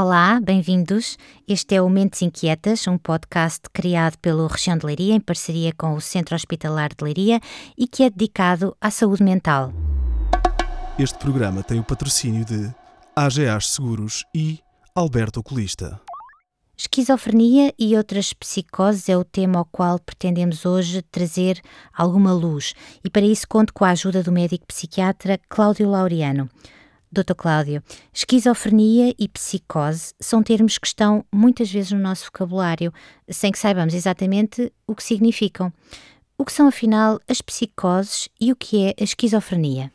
Olá, bem-vindos. Este é o Mentes Inquietas, um podcast criado pelo Região de Leiria em parceria com o Centro Hospitalar de Leiria e que é dedicado à saúde mental. Este programa tem o patrocínio de AGAs Seguros e Alberto Oculista. Esquizofrenia e outras psicoses é o tema ao qual pretendemos hoje trazer alguma luz e para isso conto com a ajuda do médico psiquiatra Cláudio Laureano. Dr. Cláudio, esquizofrenia e psicose são termos que estão muitas vezes no nosso vocabulário, sem que saibamos exatamente o que significam. O que são, afinal, as psicoses e o que é a esquizofrenia?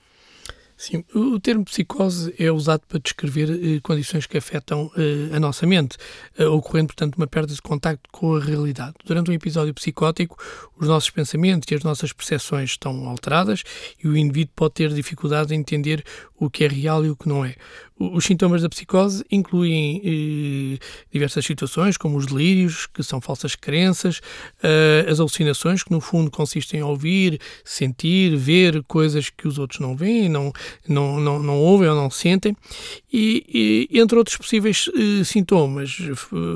Sim, o termo psicose é usado para descrever eh, condições que afetam eh, a nossa mente, eh, ocorrendo, portanto, uma perda de contacto com a realidade. Durante um episódio psicótico, os nossos pensamentos e as nossas percepções estão alteradas e o indivíduo pode ter dificuldade em entender o que é real e o que não é. Os sintomas da psicose incluem eh, diversas situações, como os delírios, que são falsas crenças, eh, as alucinações, que no fundo consistem em ouvir, sentir, ver coisas que os outros não veem, não, não, não, não ouvem ou não sentem, e, e entre outros possíveis eh, sintomas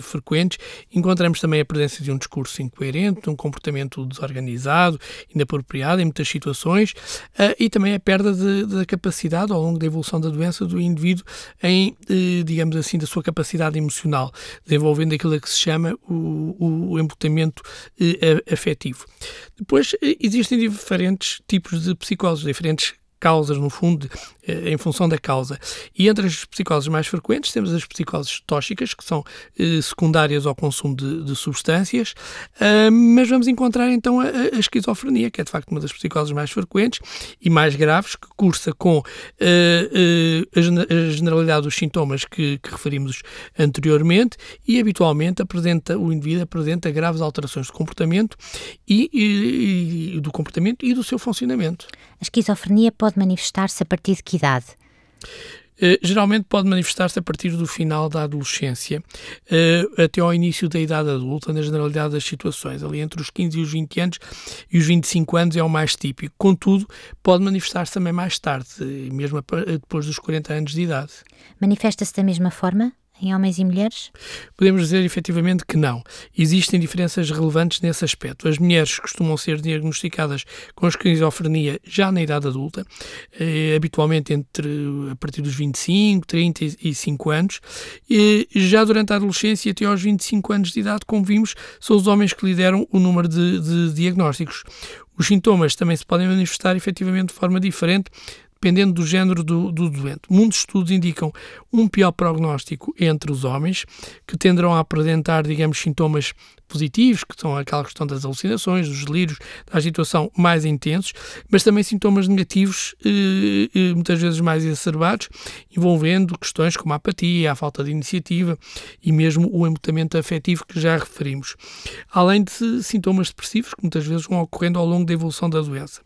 frequentes, encontramos também a presença de um discurso incoerente, um comportamento desorganizado, inapropriado em muitas situações, eh, e também a perda da capacidade ao longo da evolução da doença do indivíduo em, eh, digamos assim, da sua capacidade emocional, desenvolvendo aquilo que se chama o, o eh, afetivo. Depois, eh, existem diferentes tipos de psicoses, diferentes causas, no fundo, eh, em função da causa. E entre as psicoses mais frequentes temos as psicoses tóxicas, que são eh, secundárias ao consumo de, de substâncias, uh, mas vamos encontrar então a, a, esquizofrenia, que é de facto uma das psicoses mais frequentes e mais graves, que cursa com uh, uh, a, generalidade dos sintomas que, que, referimos anteriormente e habitualmente apresenta, o indivíduo apresenta graves alterações de comportamento e, e, e do comportamento e do seu funcionamento. A esquizofrenia pode manifestar-se a partir de que idade? Uh, geralmente pode manifestar-se a partir do final da adolescência uh, até ao início da idade adulta, na generalidade das situações. Ali entre os 15 e os 20 anos e os 25 anos é o mais típico. Contudo, pode manifestar-se também mais tarde, mesmo depois dos 40 anos de idade. Manifesta-se da mesma forma? Em homens e mulheres? Podemos dizer efetivamente que não. Existem diferenças relevantes nesse aspecto. As mulheres costumam ser diagnosticadas com esquizofrenia já na idade adulta, eh, habitualmente entre a partir dos 25, 35 anos. E já durante a adolescência até aos 25 anos de idade, como vimos, são os homens que lideram o número de, de diagnósticos. Os sintomas também se podem manifestar efetivamente de forma diferente dependendo do género do, do, doente. Muitos estudos indicam um pior prognóstico entre os homens, que tenderão a apresentar, digamos, sintomas positivos, que são aquela questão das alucinações, dos delírios, da agitação mais intensos, mas também sintomas negativos, eh, eh, muitas vezes mais exacerbados, envolvendo questões como a apatia, a falta de iniciativa e mesmo o embotamento afetivo que já referimos. Além de sintomas depressivos, que muitas vezes vão ocorrendo ao longo da evolução da doença.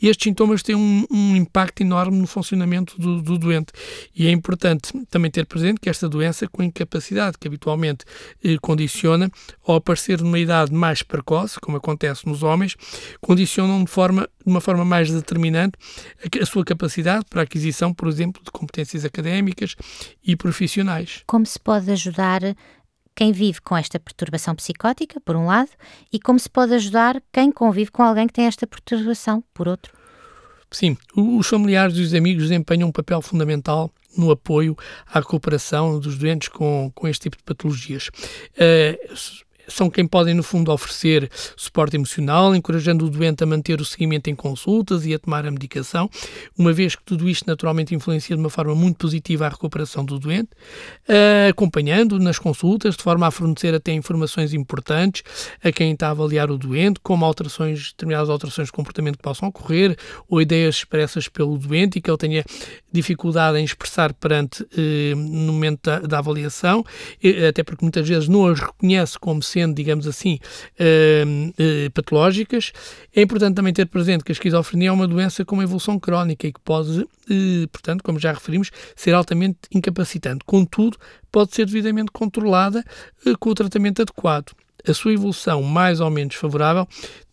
Estes sintomas têm um, um impacto enorme no funcionamento do, do, doente e é importante também ter presente que esta doença, com incapacidade que habitualmente eh, condiciona ao aparecer numa idade mais precoce, como acontece nos homens, condicionam de, forma, de uma forma mais determinante a, a sua capacidade para a aquisição, por exemplo, de competências académicas e profissionais. Como se pode ajudar quem vive com esta perturbação psicótica, por um lado, e como se pode ajudar quem convive com alguém que tem esta perturbação, por outro? Sim, os familiares e os amigos desempenham um papel fundamental no apoio à cooperação dos doentes com, com este tipo de patologias. Uh, são quem podem, no fundo, oferecer suporte emocional, encorajando o doente a manter o seguimento em consultas e a tomar a medicação, uma vez que tudo isto naturalmente influencia de uma forma muito positiva a recuperação do doente, uh, acompanhando nas consultas, de forma a fornecer até informações importantes a quem está a avaliar o doente, como alterações, determinadas alterações de comportamento que possam ocorrer, ou ideias expressas pelo doente e que ele tenha dificuldade em expressar perante uh, no momento da, da avaliação, até porque muitas vezes não as reconhece como sendo, digamos assim, uh, uh, patológicas. É importante também ter presente que a esquizofrenia é uma doença com uma evolução crónica e que pode, uh, portanto, como já referimos, ser altamente incapacitante. Contudo, pode ser devidamente controlada com o tratamento adequado a sua evolução mais ou menos favorável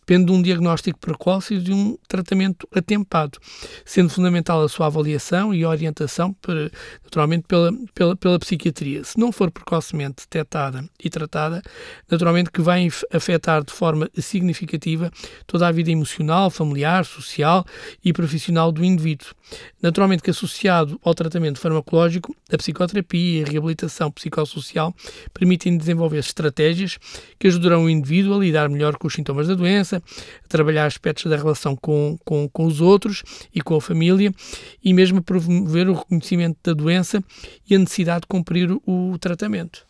depende de um diagnóstico precoce e de um tratamento atempado, sendo fundamental a sua avaliação e orientação, para, naturalmente, pela, pela, pela psiquiatria. Se não for precocemente detectada e tratada, naturalmente que vai afetar de forma significativa toda a vida emocional, familiar, social e profissional do indivíduo. Naturalmente que associado ao tratamento farmacológico, a psicoterapia e a reabilitação psicossocial permitem desenvolver estratégias que ajudarão o indivíduo a lidar melhor com os sintomas da doença, a trabalhar aspectos da relação com, com, com os outros e com a família e mesmo promover o reconhecimento da doença e a necessidade de cumprir o, tratamento.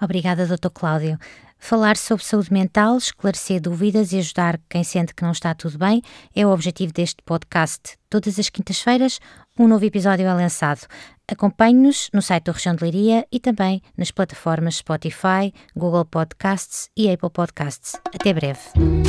Obrigada, Dr. Cláudio. Falar sobre saúde mental, esclarecer dúvidas e ajudar quem sente que não está tudo bem é o objetivo deste podcast. Todas as quintas-feiras, um novo episódio é lançado. Acompanhe-nos no site da Região de Leiria e também nas plataformas Spotify, Google Podcasts e Apple Podcasts. Até breve.